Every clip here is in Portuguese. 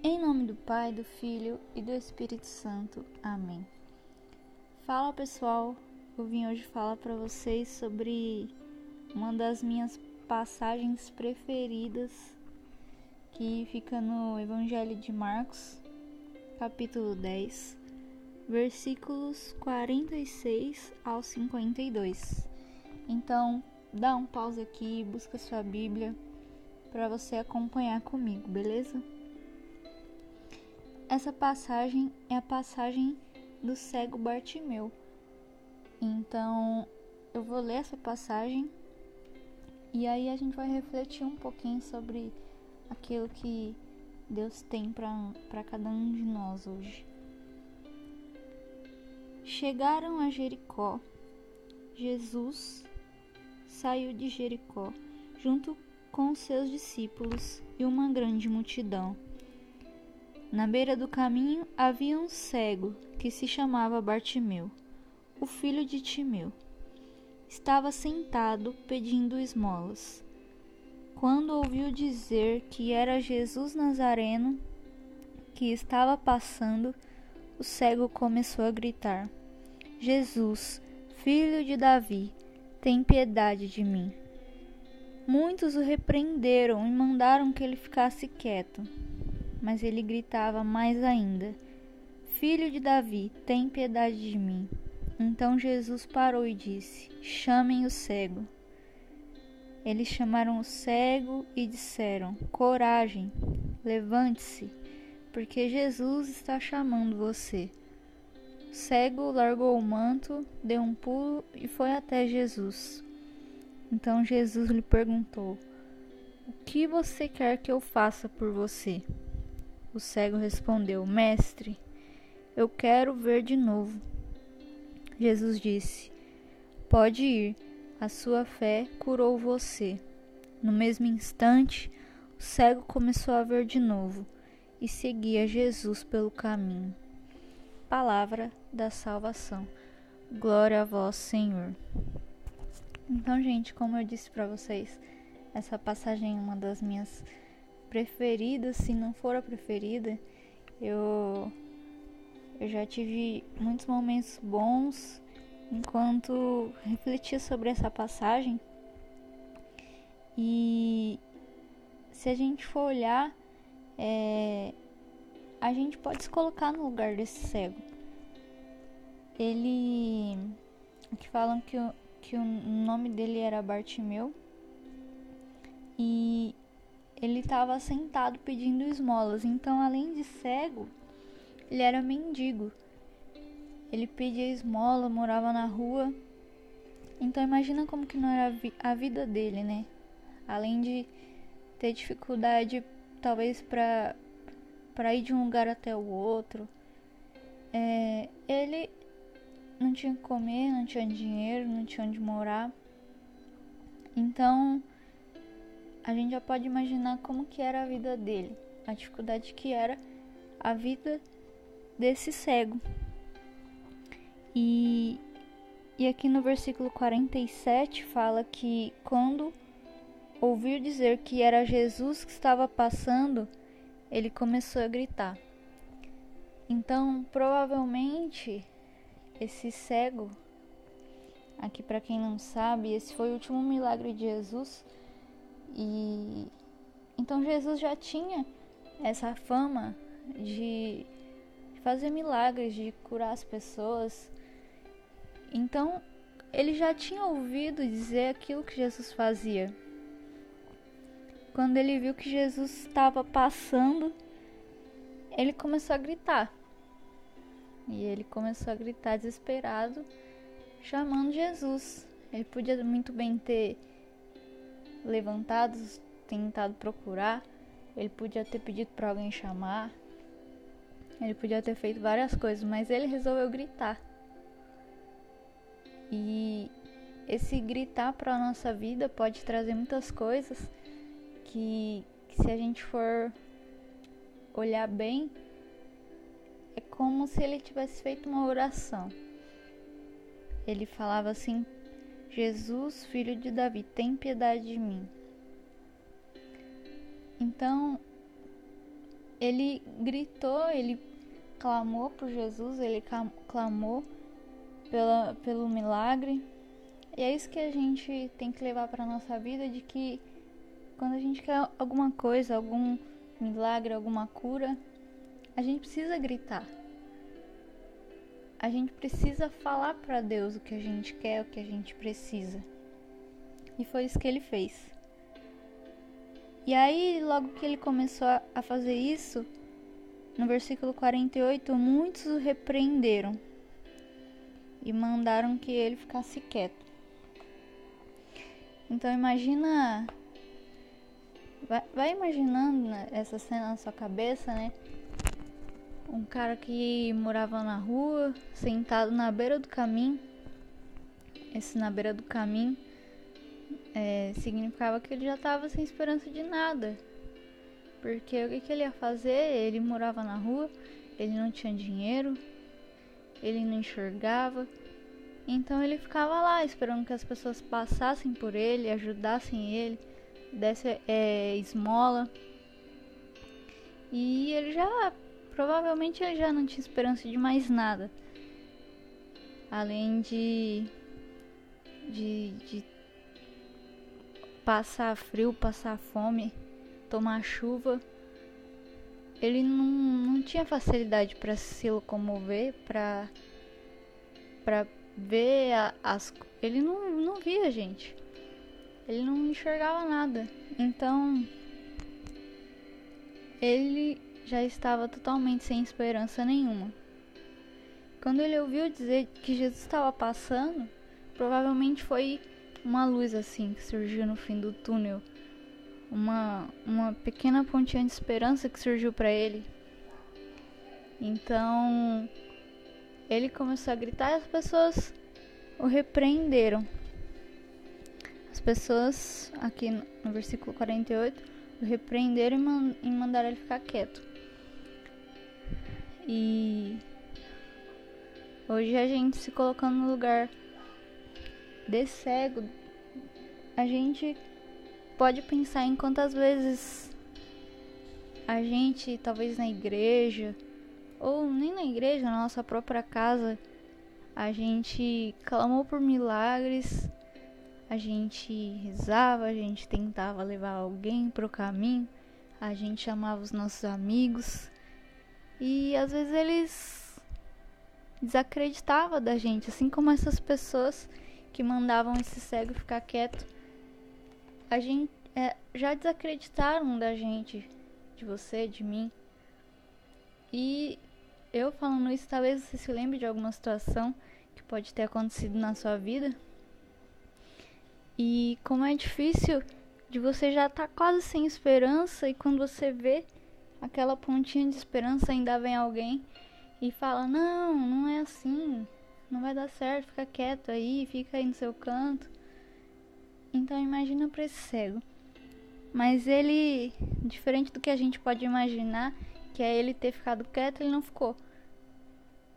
Em nome do Pai, do Filho e do Espírito Santo. Amém. Fala pessoal, eu vim hoje falar para vocês sobre uma das minhas passagens preferidas que fica no Evangelho de Marcos, capítulo 10, versículos 46 ao 52. Então, dá um pause aqui, busca sua Bíblia para você acompanhar comigo, beleza? Essa passagem é a passagem do cego Bartimeu. Então, eu vou ler essa passagem e aí a gente vai refletir um pouquinho sobre aquilo que Deus tem para cada um de nós hoje. Chegaram a Jericó. Jesus saiu de Jericó junto com seus discípulos e uma grande multidão. Na beira do caminho havia um cego que se chamava Bartimeu, o filho de Timeu. Estava sentado pedindo esmolas. Quando ouviu dizer que era Jesus Nazareno que estava passando, o cego começou a gritar: Jesus, filho de Davi, tem piedade de mim. Muitos o repreenderam e mandaram que ele ficasse quieto mas ele gritava mais ainda: Filho de Davi, tem piedade de mim. Então Jesus parou e disse: Chamem o cego. Eles chamaram o cego e disseram: Coragem, levante-se, porque Jesus está chamando você. O cego largou o manto, deu um pulo e foi até Jesus. Então Jesus lhe perguntou: O que você quer que eu faça por você? O cego respondeu: Mestre, eu quero ver de novo. Jesus disse: Pode ir, a sua fé curou você. No mesmo instante, o cego começou a ver de novo e seguia Jesus pelo caminho. Palavra da salvação. Glória a vós, Senhor. Então, gente, como eu disse para vocês, essa passagem é uma das minhas preferida, se não for a preferida, eu, eu já tive muitos momentos bons enquanto refletia sobre essa passagem. E se a gente for olhar, é, a gente pode se colocar no lugar desse cego. Ele. que falam que o, que o nome dele era Bartimeu. E ele estava sentado pedindo esmolas. Então, além de cego, ele era mendigo. Ele pedia esmola, morava na rua. Então, imagina como que não era a vida dele, né? Além de ter dificuldade, talvez, para para ir de um lugar até o outro. É, ele não tinha que comer, não tinha dinheiro, não tinha onde morar. Então, a gente já pode imaginar como que era a vida dele, a dificuldade que era a vida desse cego. E, e aqui no versículo 47 fala que quando ouviu dizer que era Jesus que estava passando, ele começou a gritar. Então, provavelmente, esse cego, aqui para quem não sabe, esse foi o último milagre de Jesus e então Jesus já tinha essa fama de fazer milagres, de curar as pessoas. Então ele já tinha ouvido dizer aquilo que Jesus fazia. Quando ele viu que Jesus estava passando, ele começou a gritar. E ele começou a gritar desesperado, chamando Jesus. Ele podia muito bem ter levantados, tentado procurar. Ele podia ter pedido para alguém chamar. Ele podia ter feito várias coisas, mas ele resolveu gritar. E esse gritar para a nossa vida pode trazer muitas coisas que, que, se a gente for olhar bem, é como se ele tivesse feito uma oração. Ele falava assim Jesus, filho de Davi, tem piedade de mim. Então, ele gritou, ele clamou por Jesus, ele clamou pela, pelo milagre. E é isso que a gente tem que levar para nossa vida de que quando a gente quer alguma coisa, algum milagre, alguma cura, a gente precisa gritar. A gente precisa falar para Deus o que a gente quer, o que a gente precisa. E foi isso que ele fez. E aí, logo que ele começou a fazer isso, no versículo 48, muitos o repreenderam e mandaram que ele ficasse quieto. Então imagina, vai, imaginando né, essa cena na sua cabeça, né? Um cara que morava na rua, sentado na beira do caminho. Esse na beira do caminho é, significava que ele já estava sem esperança de nada. Porque o que, que ele ia fazer? Ele morava na rua, ele não tinha dinheiro, ele não enxergava. Então ele ficava lá esperando que as pessoas passassem por ele, ajudassem ele, desse é, esmola. E ele já, provavelmente ele já não tinha esperança de mais nada. Além de, de, de passar frio, passar fome, tomar chuva. Ele não, não tinha facilidade para se locomover, para para ver a, as ele não, não via gente. Ele não enxergava nada. Então ele já estava totalmente sem esperança nenhuma. Quando ele ouviu dizer que Jesus estava passando, provavelmente foi uma luz assim que surgiu no fim do túnel, uma, uma pequena pontinha de esperança que surgiu para ele. Então ele começou a gritar e as pessoas o repreenderam. As pessoas, aqui no versículo 48, o repreenderam e, e mandaram ele ficar quieto. E hoje a gente se colocando no lugar de cego, a gente pode pensar em quantas vezes a gente, talvez na igreja, ou nem na igreja, na nossa própria casa, a gente clamou por milagres, a gente rezava, a gente tentava levar alguém para o caminho, a gente chamava os nossos amigos e às vezes eles desacreditavam da gente, assim como essas pessoas que mandavam esse cego ficar quieto, a gente é, já desacreditaram da gente, de você, de mim. E eu falando isso, talvez você se lembre de alguma situação que pode ter acontecido na sua vida. E como é difícil de você já estar tá quase sem esperança e quando você vê aquela pontinha de esperança ainda vem alguém e fala: "Não, não é assim não vai dar certo, fica quieto aí, fica aí no seu canto. Então imagina para esse cego. Mas ele, diferente do que a gente pode imaginar, que é ele ter ficado quieto, ele não ficou.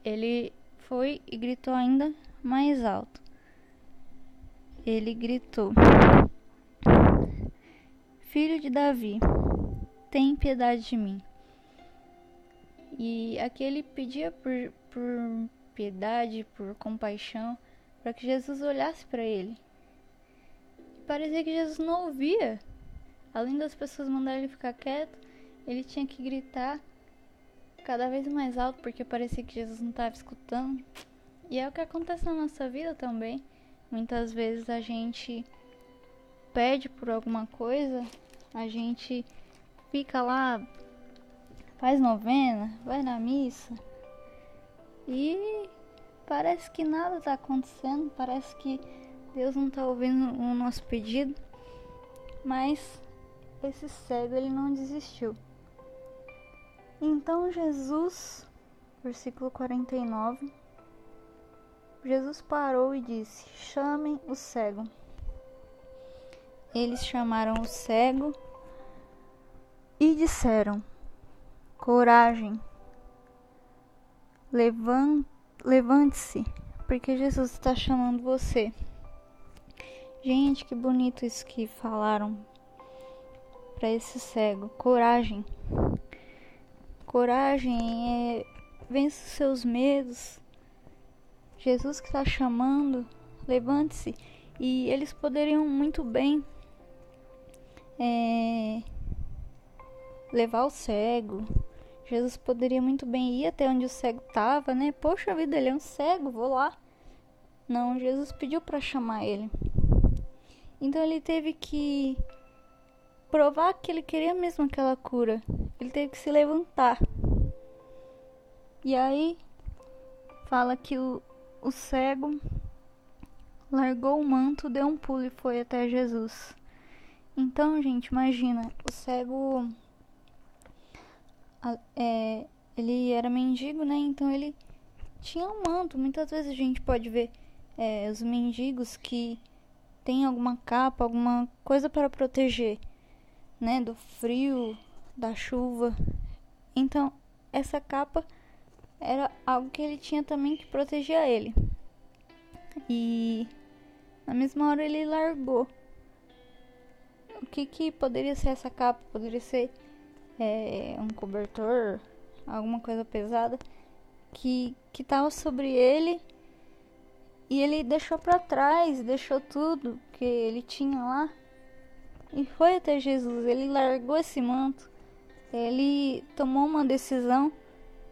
Ele foi e gritou ainda mais alto. Ele gritou: Filho de Davi, tem piedade de mim. E aqui ele pedia por, por piedade, por compaixão, para que Jesus olhasse para ele. E parecia que Jesus não ouvia. Além das pessoas mandarem ele ficar quieto, ele tinha que gritar cada vez mais alto porque parecia que Jesus não estava escutando. E é o que acontece na nossa vida também. Muitas vezes a gente pede por alguma coisa, a gente fica lá, faz novena, vai na missa, e parece que nada está acontecendo, parece que Deus não está ouvindo o nosso pedido, mas esse cego ele não desistiu. Então Jesus, versículo 49, Jesus parou e disse: Chamem o cego. Eles chamaram o cego e disseram: Coragem, Levante-se, porque Jesus está chamando você. Gente, que bonito isso que falaram para esse cego. Coragem. coragem, é, vence seus medos. Jesus que está chamando, levante-se. E eles poderiam muito bem é, levar o cego. Jesus poderia muito bem ir até onde o cego estava, né? Poxa vida, ele é um cego, vou lá. Não, Jesus pediu para chamar ele. Então ele teve que provar que ele queria mesmo aquela cura. Ele teve que se levantar. E aí fala que o, o cego largou o manto, deu um pulo e foi até Jesus. Então, gente, imagina, o cego é, ele era mendigo, né? Então ele tinha um manto. Muitas vezes a gente pode ver é, os mendigos que tem alguma capa, alguma coisa para proteger, né? Do frio, da chuva. Então, essa capa era algo que ele tinha também que proteger ele. E na mesma hora ele largou. O que que poderia ser essa capa? Poderia ser é, um cobertor, alguma coisa pesada que que tava sobre ele e ele deixou para trás, deixou tudo que ele tinha lá e foi até Jesus. Ele largou esse manto. Ele tomou uma decisão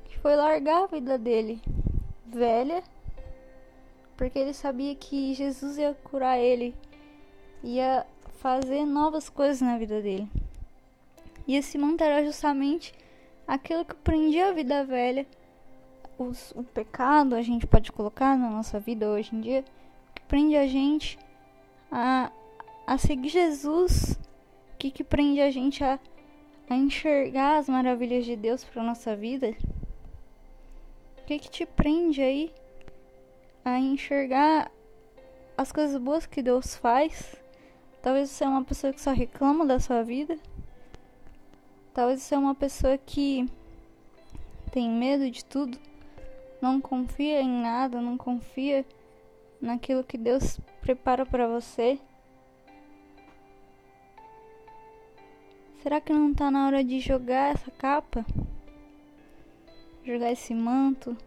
que foi largar a vida dele velha porque ele sabia que Jesus ia curar ele, ia fazer novas coisas na vida dele. E esse manto era justamente aquilo que prendia a vida velha, os, o pecado, a gente pode colocar na nossa vida hoje em dia, que prende a gente a, a seguir Jesus, que, que prende a gente a, a enxergar as maravilhas de Deus para nossa vida. O que, que te prende aí a enxergar as coisas boas que Deus faz. Talvez você é uma pessoa que só reclama da sua vida. Talvez você é uma pessoa que tem medo de tudo, não confia em nada, não confia naquilo que Deus prepara para você. Será que não está na hora de jogar essa capa? Jogar esse manto?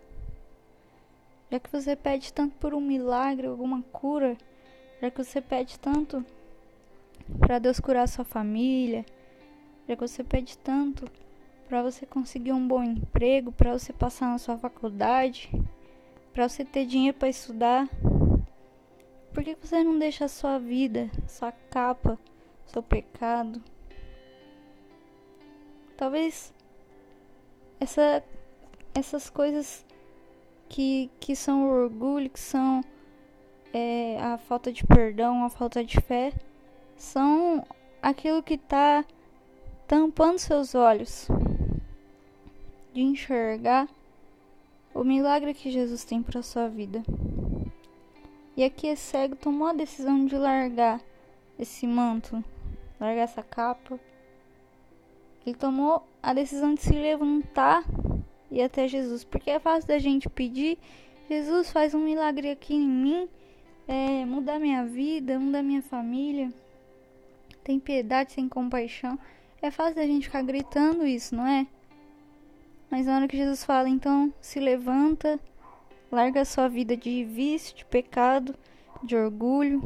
Já que você pede tanto por um milagre, alguma cura, já que você pede tanto para Deus curar sua família, já que você pede tanto para você conseguir um bom emprego, para você passar na sua faculdade, para você ter dinheiro para estudar, por que você não deixa a sua vida, sua capa, seu pecado? Talvez essa, essas coisas que, que são o orgulho, que são é, a falta de perdão, a falta de fé, são aquilo que está tampando seus olhos de enxergar o milagre que Jesus tem para sua vida. E aqui esse cego tomou a decisão de largar esse manto, largar essa capa. Ele tomou a decisão de se levantar e até Jesus, porque é fácil da gente pedir, Jesus faz um milagre aqui em mim, é, muda minha vida, muda minha família, tem piedade, tem compaixão. É fácil da gente ficar gritando isso, não é? Mas na hora que Jesus fala, então se levanta, larga a sua vida de vício, de pecado, de orgulho.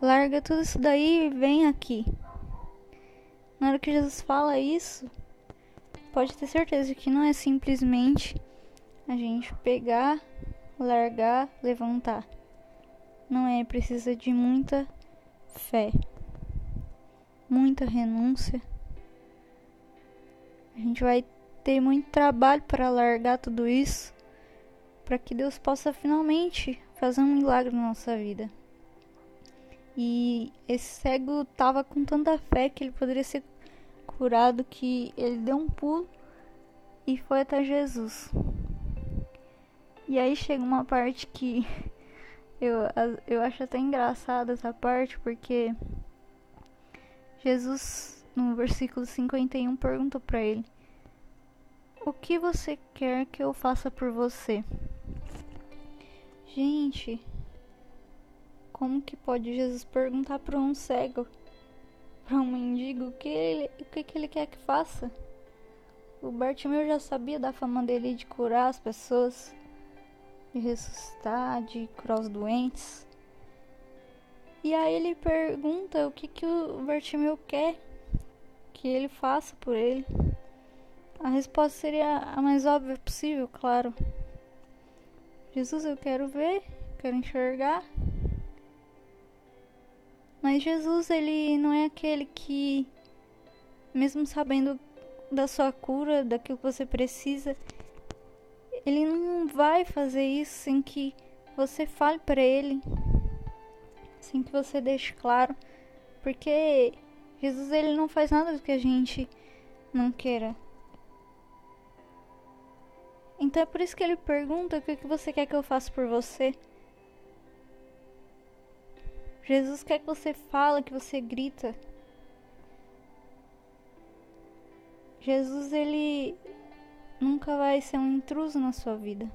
Larga tudo isso daí e vem aqui. Na hora que Jesus fala isso, pode ter certeza que não é simplesmente a gente pegar, largar, levantar. Não é, precisa de muita fé, muita renúncia. A gente vai ter muito trabalho para largar tudo isso, para que Deus possa finalmente fazer um milagre na nossa vida. E esse cego tava com tanta fé que ele poderia ser curado que ele deu um pulo e foi até Jesus. E aí chega uma parte que eu, eu acho até engraçada essa parte, porque Jesus, no versículo 51, pergunta para ele: O que você quer que eu faça por você? Gente, como que pode Jesus perguntar para um cego para um mendigo o que ele, o que ele quer que faça. O Bartimeu já sabia da fama dele de curar as pessoas, de ressuscitar, de curar os doentes. E aí ele pergunta o que, que o Bartimeu quer que ele faça por ele. A resposta seria a mais óbvia possível, claro. Jesus, eu quero ver, quero enxergar. Mas Jesus, ele não é aquele que, mesmo sabendo da sua cura, daquilo que você precisa, ele não vai fazer isso sem que você fale para ele assim que você deixe claro, porque Jesus ele não faz nada do que a gente não queira. Então é por isso que ele pergunta o que você quer que eu faça por você. Jesus quer que você fale, que você grita. Jesus ele nunca vai ser um intruso na sua vida.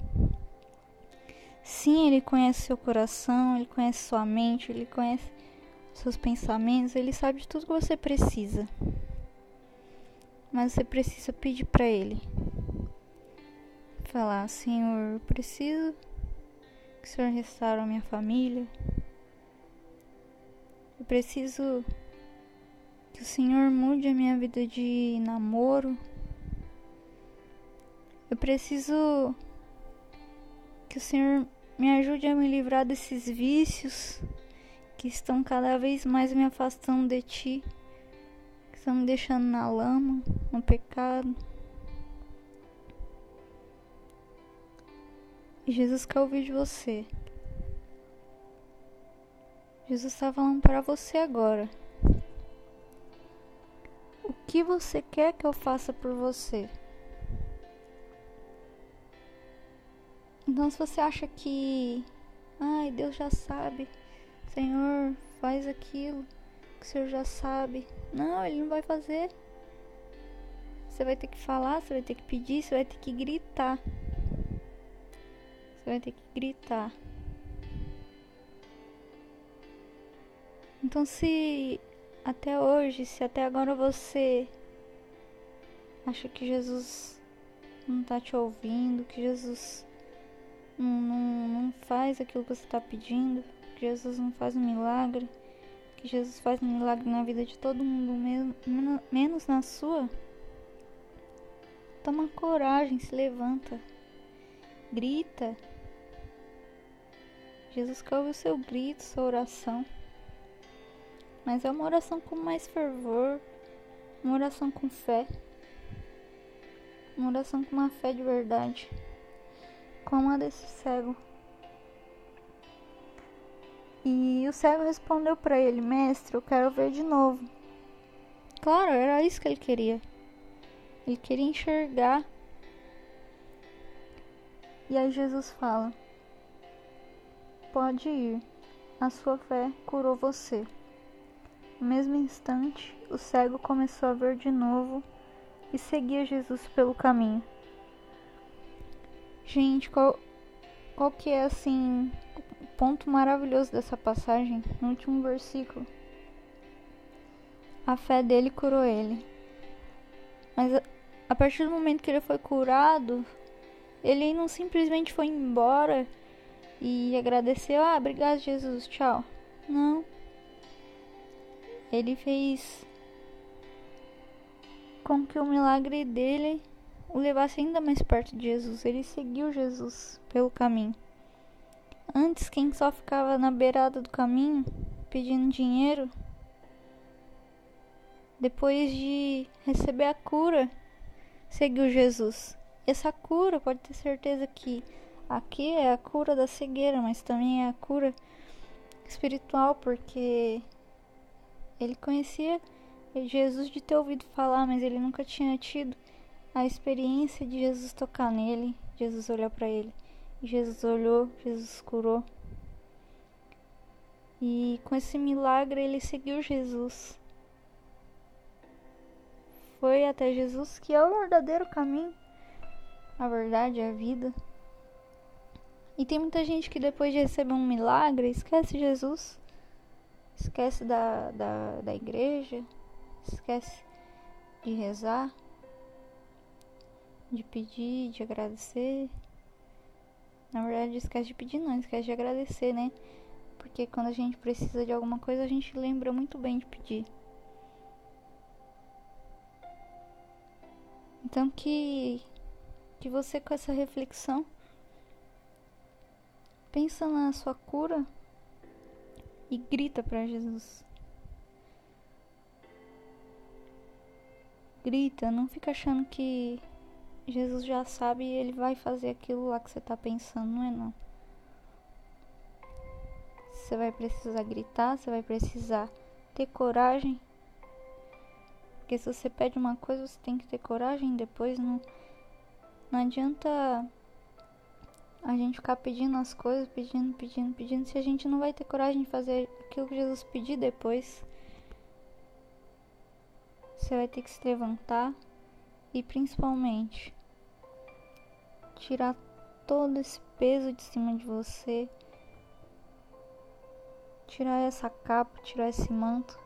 Sim, ele conhece seu coração, ele conhece sua mente, ele conhece seus pensamentos, ele sabe de tudo que você precisa. Mas você precisa pedir para ele. Falar, Senhor, preciso que o Senhor restaure a minha família. Eu preciso que o Senhor mude a minha vida de namoro. Eu preciso que o Senhor me ajude a me livrar desses vícios que estão cada vez mais me afastando de ti, que estão me deixando na lama, no pecado. E Jesus quer ouvir de você. Jesus está falando para você agora. O que você quer que eu faça por você? Então, se você acha que, ai, Deus já sabe, Senhor, faz aquilo que o Senhor já sabe. Não, Ele não vai fazer. Você vai ter que falar, você vai ter que pedir, você vai ter que gritar. Você vai ter que gritar. Então, se até hoje, se até agora você acha que Jesus não está te ouvindo, que Jesus não, não, faz aquilo que você está pedindo, que Jesus não faz um milagre, que Jesus faz um milagre na vida de todo mundo, mesmo, menos na sua. Toma coragem, se levanta, grita. Jesus quer ouvir o seu grito, sua oração. Mas é uma oração com mais fervor, uma oração com fé, uma oração com uma fé de verdade como a desse cego. E o cego respondeu para ele: Mestre, eu quero ver de novo. Claro, era isso que ele queria. Ele queria enxergar. E aí Jesus fala: Pode ir, a sua fé curou você. No mesmo instante, o cego começou a ver de novo e seguia Jesus pelo caminho. Gente, qual, qual que é assim o ponto maravilhoso dessa passagem? No último versículo. A fé dele curou ele. Mas a, a partir do momento que ele foi curado, ele não simplesmente foi embora e agradeceu, ah, obrigado Jesus, tchau. Não. Ele fez com que o milagre dele o levasse ainda mais perto de Jesus. Ele seguiu Jesus pelo caminho. Antes, quem só ficava na beirada do caminho pedindo dinheiro, depois de receber a cura, seguiu Jesus. Essa cura, pode ter certeza que aqui é a cura da cegueira, mas também é a cura espiritual, porque ele conhecia Jesus de ter ouvido falar, mas ele nunca tinha tido a experiência de Jesus tocar nele, Jesus olhar para ele. Jesus olhou, Jesus curou. E com esse milagre ele seguiu Jesus. Foi até Jesus que é o verdadeiro caminho, a verdade, a vida. E tem muita gente que depois de receber um milagre esquece Jesus, esquece da, da, da igreja, esquece de rezar de pedir, de agradecer. Na verdade, esquece de pedir, não, esquece de agradecer, né? Porque quando a gente precisa de alguma coisa, a gente lembra muito bem de pedir. Então que que você com essa reflexão pensa na sua cura e grita para Jesus. Grita, não fica achando que Jesus já sabe e ele vai fazer aquilo lá que você tá pensando, não é não. Você vai precisar gritar, você vai precisar ter coragem. Porque se você pede uma coisa, você tem que ter coragem, depois não não adianta a gente ficar pedindo as coisas, pedindo, pedindo, pedindo, se a gente não vai ter coragem de fazer aquilo que Jesus pediu depois. Você vai ter que se levantar e principalmente tirar todo esse peso de cima de você, tirar essa capa, tirar esse manto,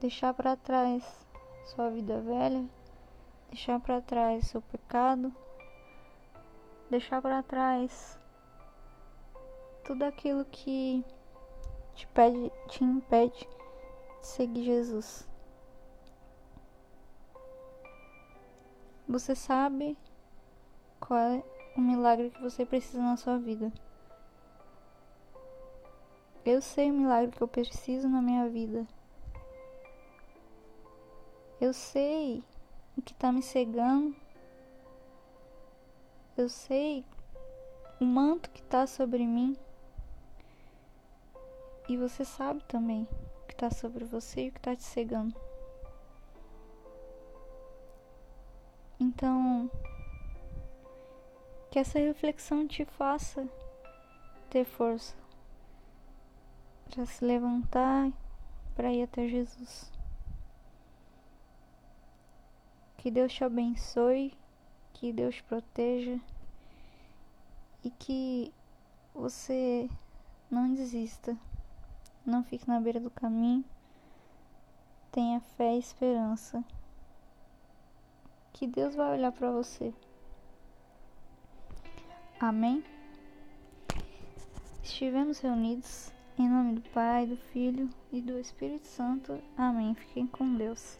deixar para trás sua vida velha, deixar para trás seu pecado, deixar para trás tudo aquilo que te pede, te impede de seguir Jesus. Você sabe qual é o milagre que você precisa na sua vida. Eu sei o milagre que eu preciso na minha vida. Eu sei o que está me cegando. Eu sei o manto que está sobre mim. E você sabe também o que está sobre você e o que está te cegando. Então, que essa reflexão te faça ter força para se levantar para ir até Jesus. Que Deus te abençoe, que Deus te proteja e que você não desista, não fique na beira do caminho, tenha fé e esperança. Que Deus vai olhar para você. Amém? Estivemos reunidos em nome do Pai, do Filho e do Espírito Santo. Amém. Fiquem com Deus.